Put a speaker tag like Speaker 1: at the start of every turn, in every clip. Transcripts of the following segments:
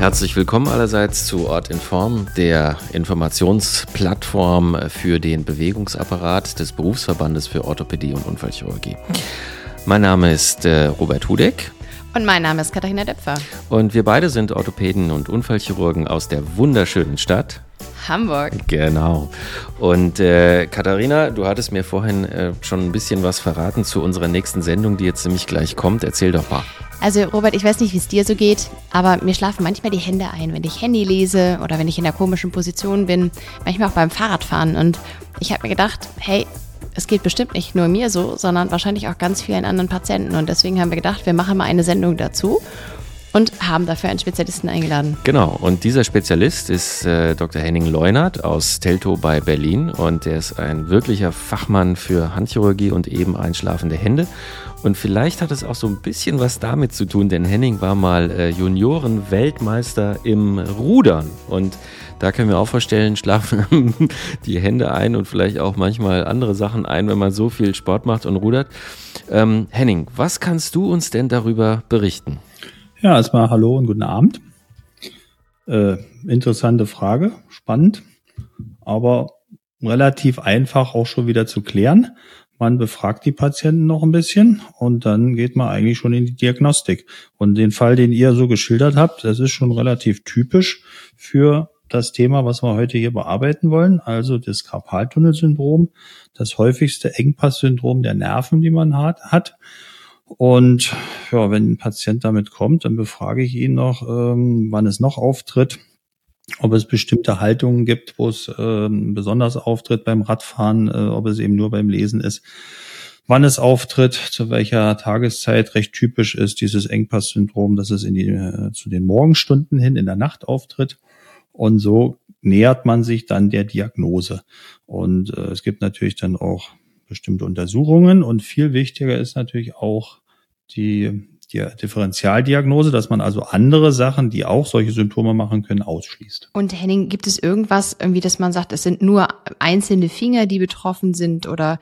Speaker 1: Herzlich willkommen allerseits zu Ort in Form, der Informationsplattform für den Bewegungsapparat des Berufsverbandes für Orthopädie und Unfallchirurgie. Mein Name ist äh, Robert Hudeck.
Speaker 2: Und mein Name ist Katharina Depfer.
Speaker 1: Und wir beide sind Orthopäden und Unfallchirurgen aus der wunderschönen Stadt
Speaker 2: Hamburg.
Speaker 1: Genau. Und äh, Katharina, du hattest mir vorhin äh, schon ein bisschen was verraten zu unserer nächsten Sendung, die jetzt nämlich gleich kommt. Erzähl doch mal.
Speaker 2: Also Robert, ich weiß nicht, wie es dir so geht, aber mir schlafen manchmal die Hände ein, wenn ich Handy lese oder wenn ich in einer komischen Position bin, manchmal auch beim Fahrradfahren. Und ich habe mir gedacht, hey, es geht bestimmt nicht nur mir so, sondern wahrscheinlich auch ganz vielen anderen Patienten. Und deswegen haben wir gedacht, wir machen mal eine Sendung dazu und haben dafür einen Spezialisten eingeladen.
Speaker 1: Genau, und dieser Spezialist ist äh, Dr. Henning Leunert aus Teltow bei Berlin und er ist ein wirklicher Fachmann für Handchirurgie und eben einschlafende Hände. Und vielleicht hat es auch so ein bisschen was damit zu tun, denn Henning war mal äh, Junioren-Weltmeister im Rudern. Und da können wir auch vorstellen, schlafen die Hände ein und vielleicht auch manchmal andere Sachen ein, wenn man so viel Sport macht und rudert. Ähm, Henning, was kannst du uns denn darüber berichten?
Speaker 3: Ja, erstmal hallo und guten Abend. Äh, interessante Frage, spannend, aber relativ einfach auch schon wieder zu klären. Man befragt die Patienten noch ein bisschen und dann geht man eigentlich schon in die Diagnostik. Und den Fall, den ihr so geschildert habt, das ist schon relativ typisch für das Thema, was wir heute hier bearbeiten wollen, also das Karpaltunnelsyndrom, das häufigste Engpasssyndrom der Nerven, die man hat. Und ja, wenn ein Patient damit kommt, dann befrage ich ihn noch, ähm, wann es noch auftritt ob es bestimmte Haltungen gibt, wo es äh, besonders auftritt beim Radfahren, äh, ob es eben nur beim Lesen ist, wann es auftritt, zu welcher Tageszeit recht typisch ist dieses Engpass-Syndrom, dass es in die, äh, zu den Morgenstunden hin in der Nacht auftritt. Und so nähert man sich dann der Diagnose. Und äh, es gibt natürlich dann auch bestimmte Untersuchungen und viel wichtiger ist natürlich auch die die Differentialdiagnose, dass man also andere Sachen, die auch solche Symptome machen können, ausschließt.
Speaker 2: Und Henning, gibt es irgendwas, irgendwie, dass man sagt, es sind nur einzelne Finger, die betroffen sind oder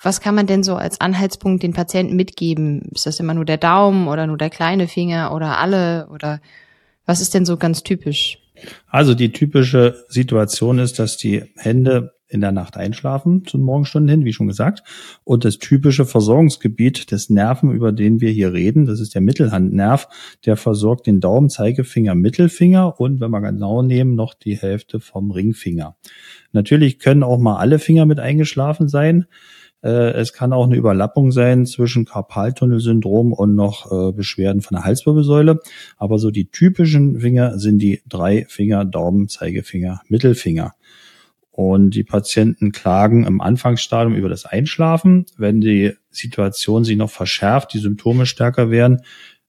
Speaker 2: was kann man denn so als Anhaltspunkt den Patienten mitgeben? Ist das immer nur der Daumen oder nur der kleine Finger oder alle oder was ist denn so ganz typisch?
Speaker 3: Also die typische Situation ist, dass die Hände in der Nacht einschlafen zu den Morgenstunden hin, wie schon gesagt. Und das typische Versorgungsgebiet des Nerven, über den wir hier reden, das ist der Mittelhandnerv, der versorgt den Daumen, Zeigefinger, Mittelfinger und wenn wir genau nehmen, noch die Hälfte vom Ringfinger. Natürlich können auch mal alle Finger mit eingeschlafen sein. Äh, es kann auch eine Überlappung sein zwischen Karpaltunnelsyndrom und noch äh, Beschwerden von der Halswirbelsäule. Aber so die typischen Finger sind die drei Finger, Daumen, Zeigefinger, Mittelfinger. Und die Patienten klagen im Anfangsstadium über das Einschlafen. Wenn die Situation sich noch verschärft, die Symptome stärker werden,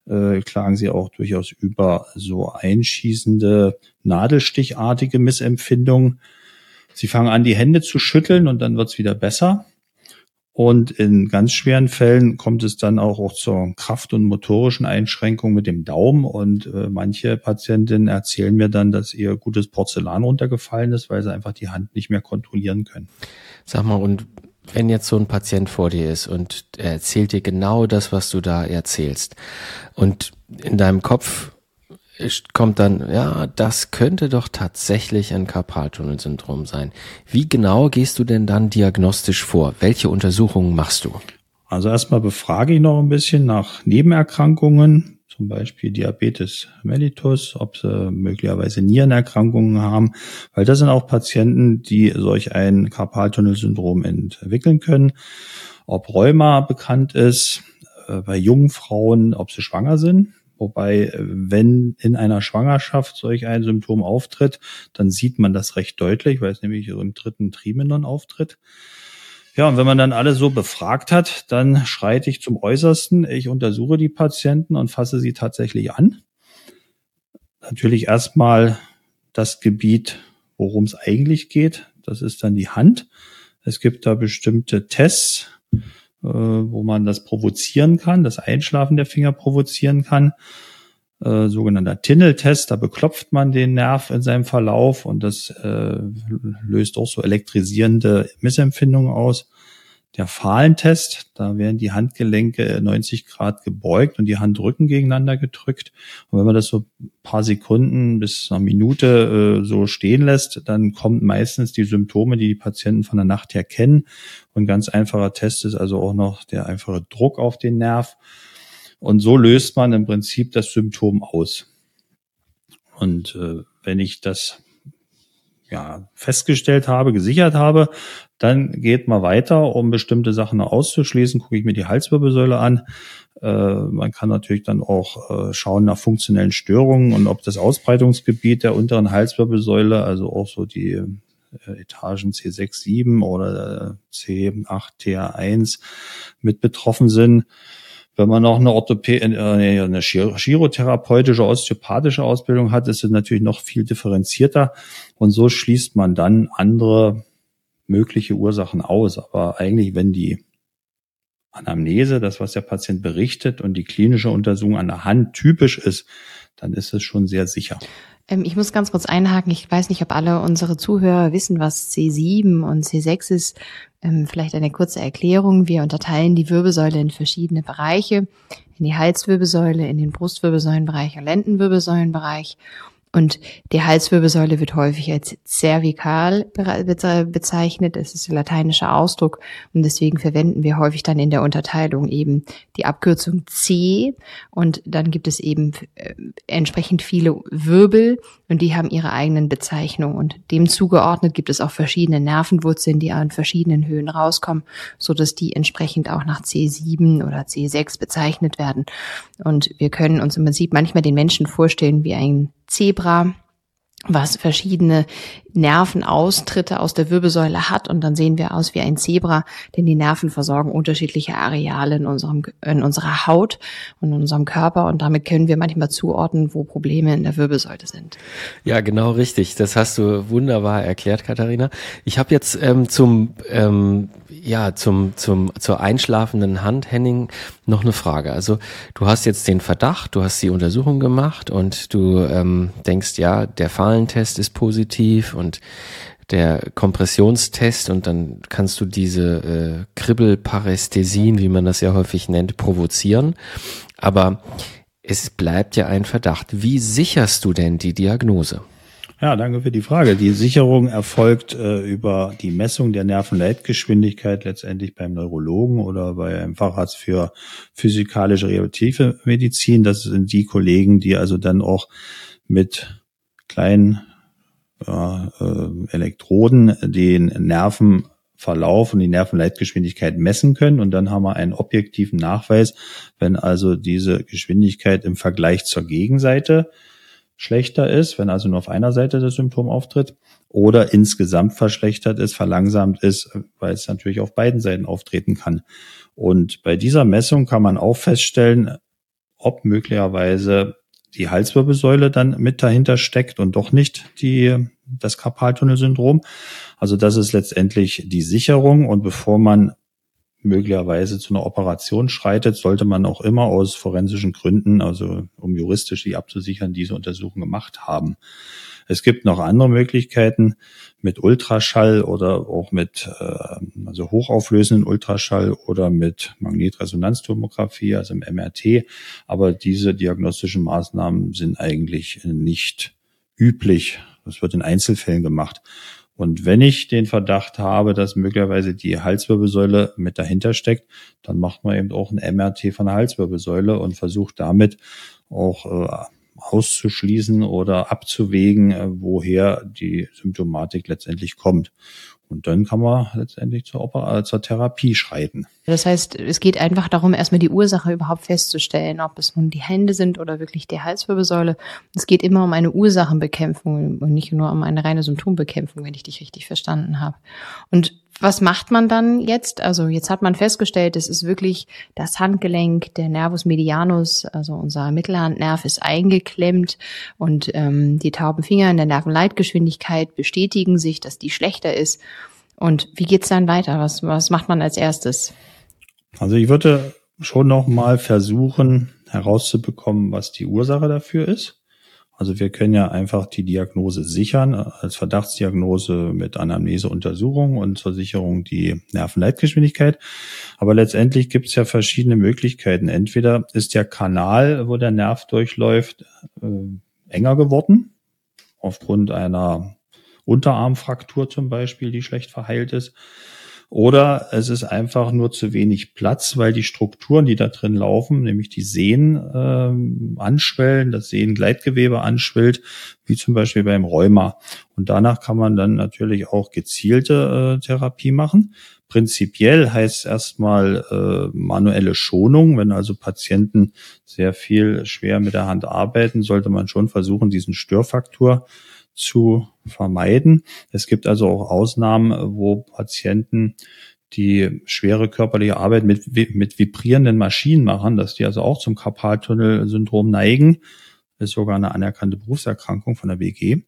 Speaker 3: äh, klagen sie auch durchaus über so einschießende, nadelstichartige Missempfindungen. Sie fangen an, die Hände zu schütteln und dann wird's wieder besser. Und in ganz schweren Fällen kommt es dann auch, auch zur Kraft- und motorischen Einschränkung mit dem Daumen. Und äh, manche Patientinnen erzählen mir dann, dass ihr gutes Porzellan runtergefallen ist, weil sie einfach die Hand nicht mehr kontrollieren können.
Speaker 1: Sag mal, und wenn jetzt so ein Patient vor dir ist und er erzählt dir genau das, was du da erzählst, und in deinem Kopf kommt dann, ja, das könnte doch tatsächlich ein Karpaltunnelsyndrom sein. Wie genau gehst du denn dann diagnostisch vor? Welche Untersuchungen machst du?
Speaker 3: Also erstmal befrage ich noch ein bisschen nach Nebenerkrankungen, zum Beispiel Diabetes mellitus, ob sie möglicherweise Nierenerkrankungen haben, weil das sind auch Patienten, die solch ein Karpaltunnelsyndrom entwickeln können. Ob Rheuma bekannt ist, äh, bei jungen Frauen, ob sie schwanger sind, Wobei, wenn in einer Schwangerschaft solch ein Symptom auftritt, dann sieht man das recht deutlich, weil es nämlich im dritten Trimenon auftritt. Ja, und wenn man dann alle so befragt hat, dann schreite ich zum Äußersten. Ich untersuche die Patienten und fasse sie tatsächlich an. Natürlich erstmal das Gebiet, worum es eigentlich geht. Das ist dann die Hand. Es gibt da bestimmte Tests, äh, wo man das provozieren kann, das Einschlafen der Finger provozieren kann. Äh, sogenannter Tinnel-Test, da beklopft man den Nerv in seinem Verlauf und das äh, löst auch so elektrisierende Missempfindungen aus. Der Fahlentest. Da werden die Handgelenke 90 Grad gebeugt und die Handrücken gegeneinander gedrückt. Und wenn man das so paar Sekunden bis eine Minute äh, so stehen lässt, dann kommt meistens die Symptome, die die Patienten von der Nacht her kennen. Und ganz einfacher Test ist also auch noch der einfache Druck auf den Nerv. Und so löst man im Prinzip das Symptom aus. Und äh, wenn ich das ja, festgestellt habe, gesichert habe, dann geht man weiter, um bestimmte Sachen auszuschließen, gucke ich mir die Halswirbelsäule an. Äh, man kann natürlich dann auch äh, schauen nach funktionellen Störungen und ob das Ausbreitungsgebiet der unteren Halswirbelsäule, also auch so die äh, Etagen C6, 7 oder C8, TR1 mit betroffen sind. Wenn man noch eine Orthopä äh, eine chirotherapeutische, osteopathische Ausbildung hat, ist es natürlich noch viel differenzierter. Und so schließt man dann andere mögliche Ursachen aus. Aber eigentlich, wenn die Anamnese, das, was der Patient berichtet und die klinische Untersuchung an der Hand typisch ist, dann ist es schon sehr sicher.
Speaker 2: Ähm, ich muss ganz kurz einhaken. Ich weiß nicht, ob alle unsere Zuhörer wissen, was C7 und C6 ist. Ähm, vielleicht eine kurze Erklärung. Wir unterteilen die Wirbelsäule in verschiedene Bereiche. In die Halswirbelsäule, in den Brustwirbelsäulenbereich und Lendenwirbelsäulenbereich. Und die Halswirbelsäule wird häufig als cervical bezeichnet. Es ist ein lateinischer Ausdruck und deswegen verwenden wir häufig dann in der Unterteilung eben die Abkürzung C und dann gibt es eben äh, entsprechend viele Wirbel und die haben ihre eigenen Bezeichnungen und dem zugeordnet gibt es auch verschiedene Nervenwurzeln, die an verschiedenen Höhen rauskommen, so dass die entsprechend auch nach C7 oder C6 bezeichnet werden. Und wir können uns im Prinzip manchmal den Menschen vorstellen wie ein Zebra, was verschiedene Nervenaustritte aus der Wirbelsäule hat und dann sehen wir aus wie ein Zebra, denn die Nerven versorgen unterschiedliche Areale in unserem in unserer Haut und in unserem Körper und damit können wir manchmal zuordnen, wo Probleme in der Wirbelsäule sind.
Speaker 1: Ja, genau richtig. Das hast du wunderbar erklärt, Katharina. Ich habe jetzt ähm, zum ähm, ja zum zum zur einschlafenden Hand Henning noch eine Frage. Also du hast jetzt den Verdacht, du hast die Untersuchung gemacht und du ähm, denkst, ja, der Fahlentest ist positiv und der Kompressionstest und dann kannst du diese äh, Kribbelparästhesien, wie man das ja häufig nennt, provozieren. Aber es bleibt ja ein Verdacht. Wie sicherst du denn die Diagnose?
Speaker 3: Ja, danke für die Frage. Die Sicherung erfolgt äh, über die Messung der Nervenleitgeschwindigkeit letztendlich beim Neurologen oder bei einem Facharzt für physikalische rehabilitative Medizin. Das sind die Kollegen, die also dann auch mit kleinen äh, Elektroden den Nervenverlauf und die Nervenleitgeschwindigkeit messen können. Und dann haben wir einen objektiven Nachweis, wenn also diese Geschwindigkeit im Vergleich zur Gegenseite schlechter ist, wenn also nur auf einer Seite das Symptom auftritt, oder insgesamt verschlechtert ist, verlangsamt ist, weil es natürlich auf beiden Seiten auftreten kann. Und bei dieser Messung kann man auch feststellen, ob möglicherweise die Halswirbelsäule dann mit dahinter steckt und doch nicht die, das Karpaltunnelsyndrom. Also das ist letztendlich die Sicherung. Und bevor man möglicherweise zu einer Operation schreitet, sollte man auch immer aus forensischen Gründen, also um juristisch die abzusichern, diese Untersuchung gemacht haben. Es gibt noch andere Möglichkeiten mit Ultraschall oder auch mit äh, also hochauflösenden Ultraschall oder mit Magnetresonanztomographie, also im MRT. Aber diese diagnostischen Maßnahmen sind eigentlich nicht üblich. Das wird in Einzelfällen gemacht. Und wenn ich den Verdacht habe, dass möglicherweise die Halswirbelsäule mit dahinter steckt, dann macht man eben auch ein MRT von der Halswirbelsäule und versucht damit auch äh, auszuschließen oder abzuwägen, äh, woher die Symptomatik letztendlich kommt. Und dann kann man letztendlich zur, Oper äh, zur Therapie schreiten.
Speaker 2: Das heißt, es geht einfach darum, erstmal die Ursache überhaupt festzustellen, ob es nun die Hände sind oder wirklich die Halswirbelsäule. Es geht immer um eine Ursachenbekämpfung und nicht nur um eine reine Symptombekämpfung, wenn ich dich richtig verstanden habe. Und was macht man dann jetzt? Also jetzt hat man festgestellt, es ist wirklich das Handgelenk, der Nervus medianus, also unser Mittelhandnerv ist eingeklemmt und ähm, die tauben Finger in der Nervenleitgeschwindigkeit bestätigen sich, dass die schlechter ist. Und wie geht's dann weiter? Was, was macht man als erstes?
Speaker 3: Also ich würde schon noch mal versuchen herauszubekommen, was die Ursache dafür ist. Also wir können ja einfach die Diagnose sichern, als Verdachtsdiagnose mit Anamneseuntersuchung und zur Sicherung die Nervenleitgeschwindigkeit. Aber letztendlich gibt es ja verschiedene Möglichkeiten. Entweder ist der Kanal, wo der Nerv durchläuft, äh, enger geworden, aufgrund einer Unterarmfraktur zum Beispiel, die schlecht verheilt ist. Oder es ist einfach nur zu wenig Platz, weil die Strukturen, die da drin laufen, nämlich die Sehnen ähm, anschwellen, das Sehnengleitgewebe anschwillt, wie zum Beispiel beim Rheuma. Und danach kann man dann natürlich auch gezielte äh, Therapie machen. Prinzipiell heißt erstmal äh, manuelle Schonung. Wenn also Patienten sehr viel schwer mit der Hand arbeiten, sollte man schon versuchen, diesen Störfaktor zu vermeiden. Es gibt also auch Ausnahmen, wo Patienten die schwere körperliche Arbeit mit, mit vibrierenden Maschinen machen, dass die also auch zum Karpaltunnelsyndrom neigen. Ist sogar eine anerkannte Berufserkrankung von der BG.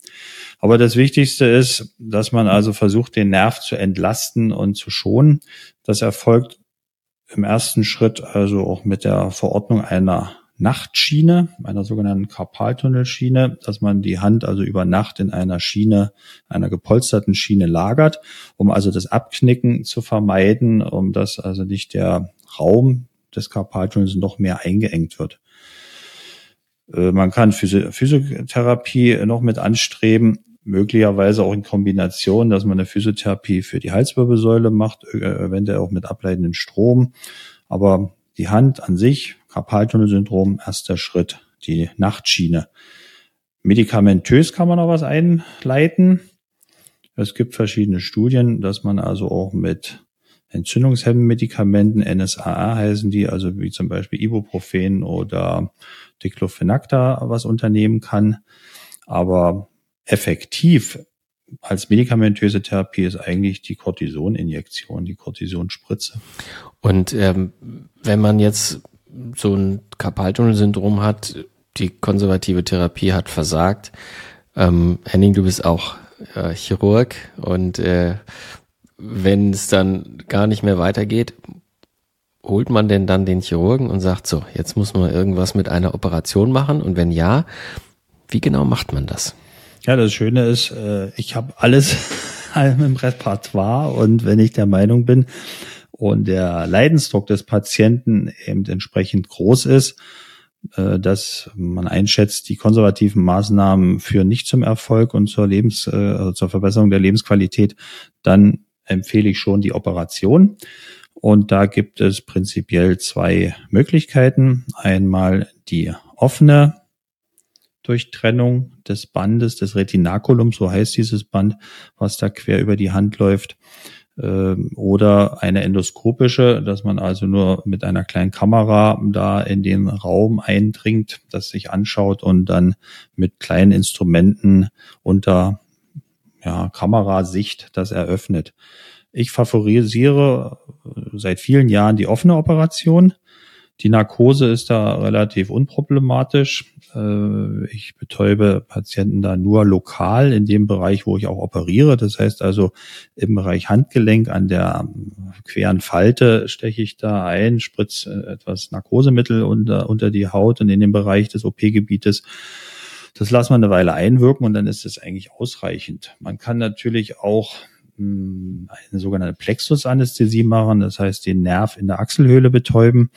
Speaker 3: Aber das Wichtigste ist, dass man also versucht, den Nerv zu entlasten und zu schonen. Das erfolgt im ersten Schritt also auch mit der Verordnung einer Nachtschiene, einer sogenannten Karpaltunnelschiene, dass man die Hand also über Nacht in einer Schiene, einer gepolsterten Schiene lagert, um also das Abknicken zu vermeiden, um dass also nicht der Raum des Karpaltunnels noch mehr eingeengt wird. Äh, man kann Physiotherapie noch mit anstreben, möglicherweise auch in Kombination, dass man eine Physiotherapie für die Halswirbelsäule macht, äh, eventuell auch mit ableitenden Strom. Aber die Hand an sich, Karpaltunnelsyndrom, erster Schritt, die Nachtschiene. Medikamentös kann man noch was einleiten. Es gibt verschiedene Studien, dass man also auch mit entzündungshemmenden Medikamenten, NSAA heißen die, also wie zum Beispiel Ibuprofen oder Diclofenac da was unternehmen kann. Aber effektiv als medikamentöse Therapie ist eigentlich die Cortisoninjektion, die Cortisonspritze.
Speaker 1: Und ähm, wenn man jetzt so ein Karpaltunnelsyndrom hat, die konservative Therapie hat versagt. Ähm, Henning, du bist auch äh, Chirurg und äh, wenn es dann gar nicht mehr weitergeht, holt man denn dann den Chirurgen und sagt so, jetzt muss man irgendwas mit einer Operation machen und wenn ja, wie genau macht man das?
Speaker 3: Ja, das Schöne ist, äh, ich habe alles im Repertoire und wenn ich der Meinung bin und der Leidensdruck des Patienten eben entsprechend groß ist, äh, dass man einschätzt, die konservativen Maßnahmen führen nicht zum Erfolg und zur Lebens, äh, also zur Verbesserung der Lebensqualität, dann empfehle ich schon die Operation. Und da gibt es prinzipiell zwei Möglichkeiten. Einmal die offene Durchtrennung des Bandes, des Retinaculums, so heißt dieses Band, was da quer über die Hand läuft, oder eine endoskopische, dass man also nur mit einer kleinen Kamera da in den Raum eindringt, das sich anschaut und dann mit kleinen Instrumenten unter ja, Kamerasicht das eröffnet. Ich favorisiere seit vielen Jahren die offene Operation. Die Narkose ist da relativ unproblematisch. Äh, ich betäube Patienten da nur lokal in dem Bereich, wo ich auch operiere. Das heißt also im Bereich Handgelenk an der queren Falte steche ich da ein, spritze etwas Narkosemittel unter, unter die Haut und in den Bereich des OP-Gebietes. Das lassen wir eine Weile einwirken und dann ist es eigentlich ausreichend. Man kann natürlich auch hm, eine sogenannte Plexusanästhesie machen, das heißt den Nerv in der Achselhöhle betäuben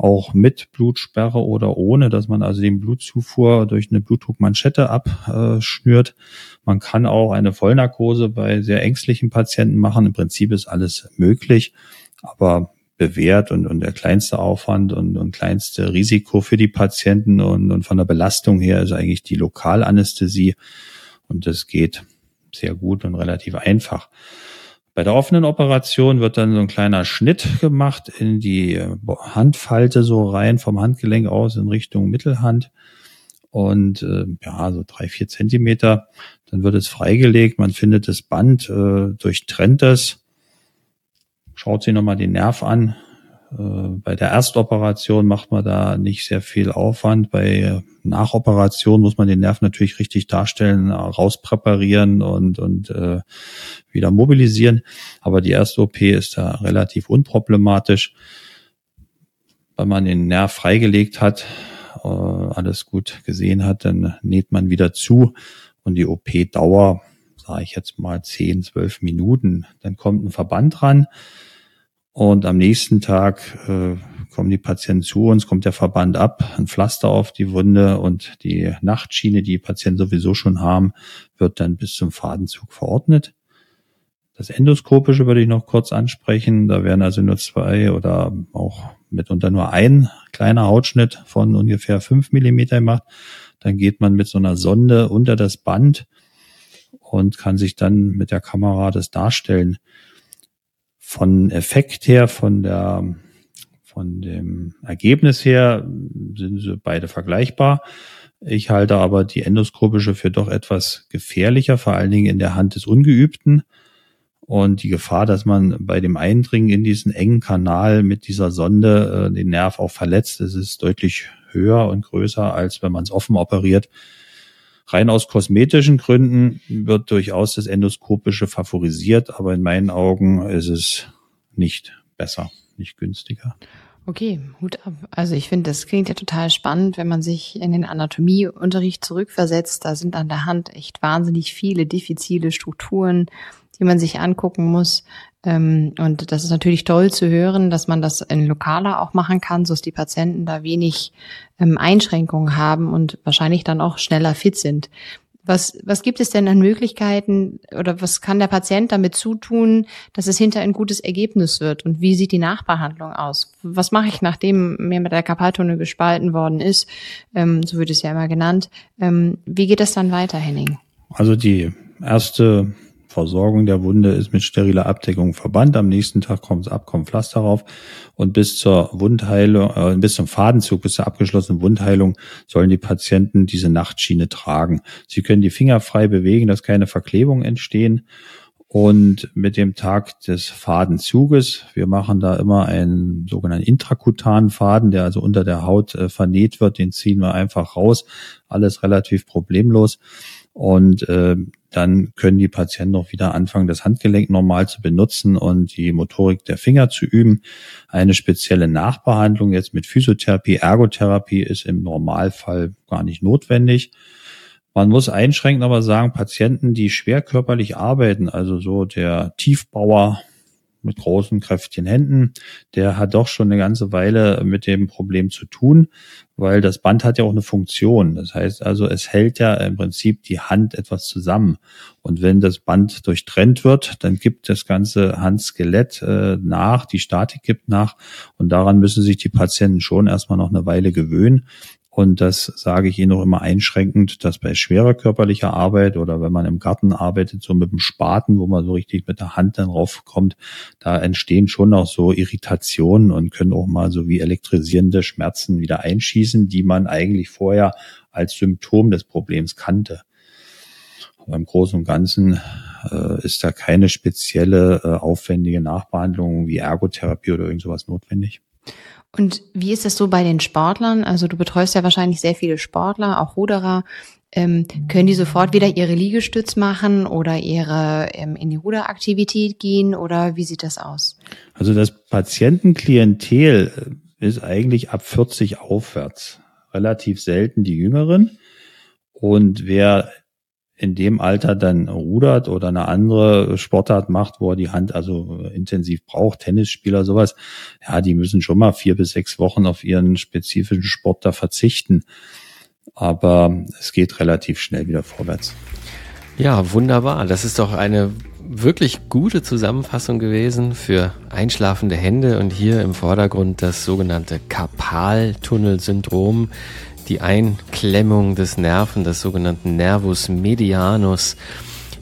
Speaker 3: auch mit Blutsperre oder ohne, dass man also den Blutzufuhr durch eine Blutdruckmanschette abschnürt. Man kann auch eine Vollnarkose bei sehr ängstlichen Patienten machen. Im Prinzip ist alles möglich, aber bewährt und, und der kleinste Aufwand und, und kleinste Risiko für die Patienten und, und von der Belastung her ist eigentlich die Lokalanästhesie und das geht sehr gut und relativ einfach. Bei der offenen Operation wird dann so ein kleiner Schnitt gemacht in die äh, Handfalte so rein vom Handgelenk aus in Richtung Mittelhand und äh, ja so drei vier Zentimeter. Dann wird es freigelegt. Man findet das Band, äh, durchtrennt es, schaut sich nochmal den Nerv an, bei der Erstoperation macht man da nicht sehr viel Aufwand. Bei Nachoperation muss man den Nerv natürlich richtig darstellen, rauspräparieren und, und äh, wieder mobilisieren. Aber die erste OP ist da relativ unproblematisch. Wenn man den Nerv freigelegt hat äh, alles gut gesehen hat, dann näht man wieder zu und die OP-Dauer, sage ich jetzt mal 10, 12 Minuten. Dann kommt ein Verband ran und am nächsten Tag äh, kommen die Patienten zu uns, kommt der Verband ab, ein Pflaster auf die Wunde und die Nachtschiene, die, die Patienten sowieso schon haben, wird dann bis zum Fadenzug verordnet. Das Endoskopische würde ich noch kurz ansprechen. Da werden also nur zwei oder auch mitunter nur ein kleiner Hautschnitt von ungefähr fünf Millimeter gemacht. Dann geht man mit so einer Sonde unter das Band und kann sich dann mit der Kamera das darstellen. Von Effekt her, von der, von dem Ergebnis her sind sie beide vergleichbar. Ich halte aber die endoskopische für doch etwas gefährlicher, vor allen Dingen in der Hand des Ungeübten. Und die Gefahr, dass man bei dem Eindringen in diesen engen Kanal mit dieser Sonde äh, den Nerv auch verletzt, das ist deutlich höher und größer, als wenn man es offen operiert. Rein aus kosmetischen Gründen wird durchaus das Endoskopische favorisiert, aber in meinen Augen ist es nicht besser, nicht günstiger.
Speaker 2: Okay, Hut ab. Also ich finde, das klingt ja total spannend, wenn man sich in den Anatomieunterricht zurückversetzt. Da sind an der Hand echt wahnsinnig viele diffizile Strukturen, die man sich angucken muss. Ähm, und das ist natürlich toll zu hören, dass man das in lokaler auch machen kann, so dass die Patienten da wenig ähm, Einschränkungen haben und wahrscheinlich dann auch schneller fit sind. Was, was gibt es denn an Möglichkeiten oder was kann der Patient damit zutun, dass es hinter ein gutes Ergebnis wird? Und wie sieht die Nachbehandlung aus? Was mache ich, nachdem mir mit der Kapaltunnel gespalten worden ist? Ähm, so wird es ja immer genannt. Ähm, wie geht es dann weiter, Henning?
Speaker 3: Also die erste Versorgung der Wunde ist mit steriler Abdeckung verbannt. Am nächsten Tag kommt es ab, kommt Pflaster rauf. Und bis zur Wundheilung, äh, bis zum Fadenzug, bis zur abgeschlossenen Wundheilung sollen die Patienten diese Nachtschiene tragen. Sie können die Finger frei bewegen, dass keine Verklebungen entstehen. Und mit dem Tag des Fadenzuges, wir machen da immer einen sogenannten intrakutanen Faden, der also unter der Haut äh, vernäht wird, den ziehen wir einfach raus. Alles relativ problemlos. Und äh, dann können die Patienten auch wieder anfangen, das Handgelenk normal zu benutzen und die Motorik der Finger zu üben. Eine spezielle Nachbehandlung jetzt mit Physiotherapie, Ergotherapie ist im Normalfall gar nicht notwendig. Man muss einschränkend aber sagen, Patienten, die schwer körperlich arbeiten, also so der Tiefbauer, mit großen, kräftigen Händen, der hat doch schon eine ganze Weile mit dem Problem zu tun, weil das Band hat ja auch eine Funktion. Das heißt also, es hält ja im Prinzip die Hand etwas zusammen. Und wenn das Band durchtrennt wird, dann gibt das ganze Handskelett äh, nach, die Statik gibt nach. Und daran müssen sich die Patienten schon erstmal noch eine Weile gewöhnen. Und das sage ich Ihnen auch immer einschränkend, dass bei schwerer körperlicher Arbeit oder wenn man im Garten arbeitet, so mit dem Spaten, wo man so richtig mit der Hand dann raufkommt, da entstehen schon auch so Irritationen und können auch mal so wie elektrisierende Schmerzen wieder einschießen, die man eigentlich vorher als Symptom des Problems kannte. Aber im Großen und Ganzen äh, ist da keine spezielle äh, aufwendige Nachbehandlung wie Ergotherapie oder irgend sowas notwendig.
Speaker 2: Und wie ist das so bei den Sportlern? Also du betreust ja wahrscheinlich sehr viele Sportler, auch Ruderer. Ähm, können die sofort wieder ihre Liegestütz machen oder ihre ähm, in die Ruderaktivität gehen oder wie sieht das aus?
Speaker 3: Also das Patientenklientel ist eigentlich ab 40 aufwärts. Relativ selten die Jüngeren. Und wer in dem Alter dann rudert oder eine andere Sportart macht, wo er die Hand also intensiv braucht, Tennisspieler, sowas, ja, die müssen schon mal vier bis sechs Wochen auf ihren spezifischen Sport da verzichten. Aber es geht relativ schnell wieder vorwärts.
Speaker 1: Ja, wunderbar. Das ist doch eine wirklich gute Zusammenfassung gewesen für einschlafende Hände und hier im Vordergrund das sogenannte Karpaltunnelsyndrom die Einklemmung des Nerven, des sogenannten Nervus medianus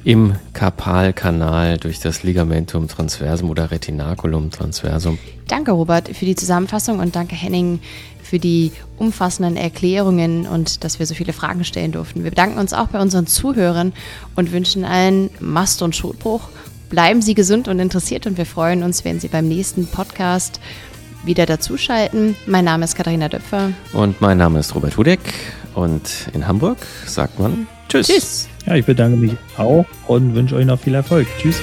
Speaker 1: im Karpalkanal durch das Ligamentum transversum oder Retinaculum transversum.
Speaker 2: Danke, Robert, für die Zusammenfassung und danke, Henning, für die umfassenden Erklärungen und dass wir so viele Fragen stellen durften. Wir bedanken uns auch bei unseren Zuhörern und wünschen allen Mast- und Schotbruch. Bleiben Sie gesund und interessiert und wir freuen uns, wenn Sie beim nächsten Podcast wieder dazuschalten. Mein Name ist Katharina Döpfer.
Speaker 1: Und mein Name ist Robert Hudeck. Und in Hamburg sagt man Tschüss. Tschüss.
Speaker 3: Ja, ich bedanke mich auch und wünsche euch noch viel Erfolg. Tschüss.